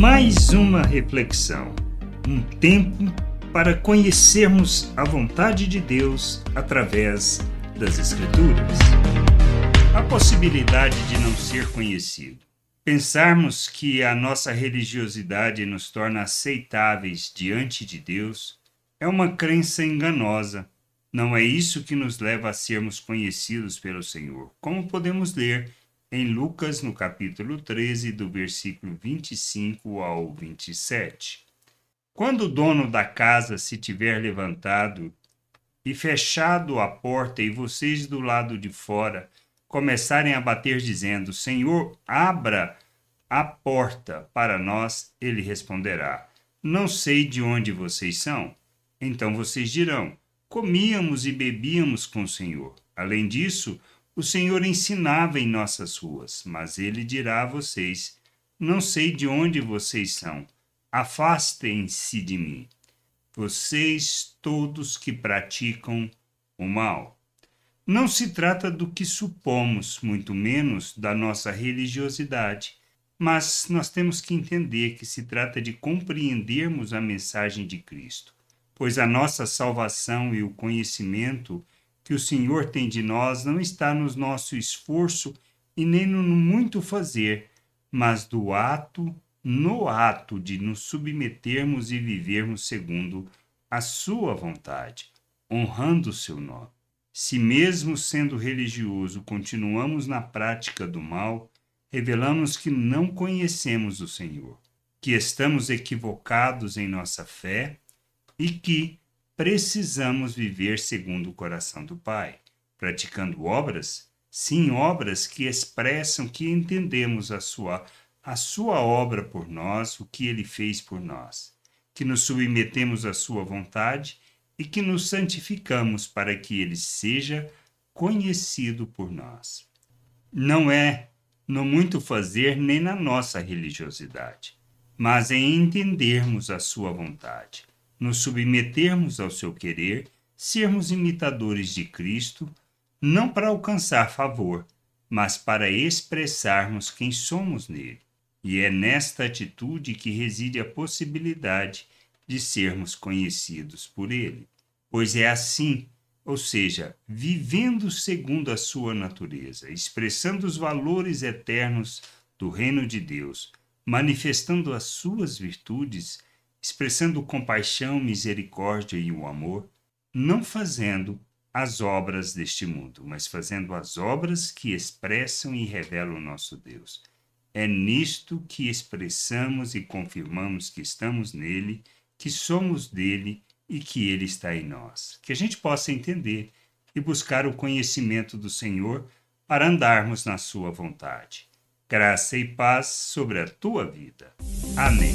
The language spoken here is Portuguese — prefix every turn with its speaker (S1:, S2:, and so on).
S1: Mais uma reflexão, um tempo para conhecermos a vontade de Deus através das Escrituras. A possibilidade de não ser conhecido. Pensarmos que a nossa religiosidade nos torna aceitáveis diante de Deus é uma crença enganosa. Não é isso que nos leva a sermos conhecidos pelo Senhor, como podemos ler em Lucas, no capítulo 13, do versículo 25 ao 27. Quando o dono da casa se tiver levantado e fechado a porta, e vocês do lado de fora começarem a bater, dizendo: Senhor, abra a porta para nós, ele responderá: Não sei de onde vocês são. Então vocês dirão: Comíamos e bebíamos com o Senhor. Além disso, o Senhor ensinava em nossas ruas, mas ele dirá a vocês: Não sei de onde vocês são. Afastem-se de mim, vocês todos que praticam o mal. Não se trata do que supomos, muito menos da nossa religiosidade, mas nós temos que entender que se trata de compreendermos a mensagem de Cristo, pois a nossa salvação e o conhecimento que o Senhor tem de nós não está no nosso esforço e nem no muito fazer, mas do ato, no ato de nos submetermos e vivermos segundo a sua vontade, honrando o seu nome. Se mesmo sendo religioso continuamos na prática do mal, revelamos que não conhecemos o Senhor, que estamos equivocados em nossa fé e que precisamos viver segundo o coração do Pai, praticando obras, sim, obras que expressam que entendemos a sua a sua obra por nós, o que ele fez por nós, que nos submetemos à sua vontade e que nos santificamos para que ele seja conhecido por nós. Não é no muito fazer nem na nossa religiosidade, mas em entendermos a sua vontade nos submetermos ao seu querer, sermos imitadores de Cristo, não para alcançar favor, mas para expressarmos quem somos nele. E é nesta atitude que reside a possibilidade de sermos conhecidos por ele. Pois é assim, ou seja, vivendo segundo a sua natureza, expressando os valores eternos do reino de Deus, manifestando as suas virtudes, expressando compaixão, misericórdia e o amor, não fazendo as obras deste mundo, mas fazendo as obras que expressam e revelam o nosso Deus. É nisto que expressamos e confirmamos que estamos nele, que somos dele e que ele está em nós. Que a gente possa entender e buscar o conhecimento do Senhor para andarmos na sua vontade. Graça e paz sobre a tua vida. Amém.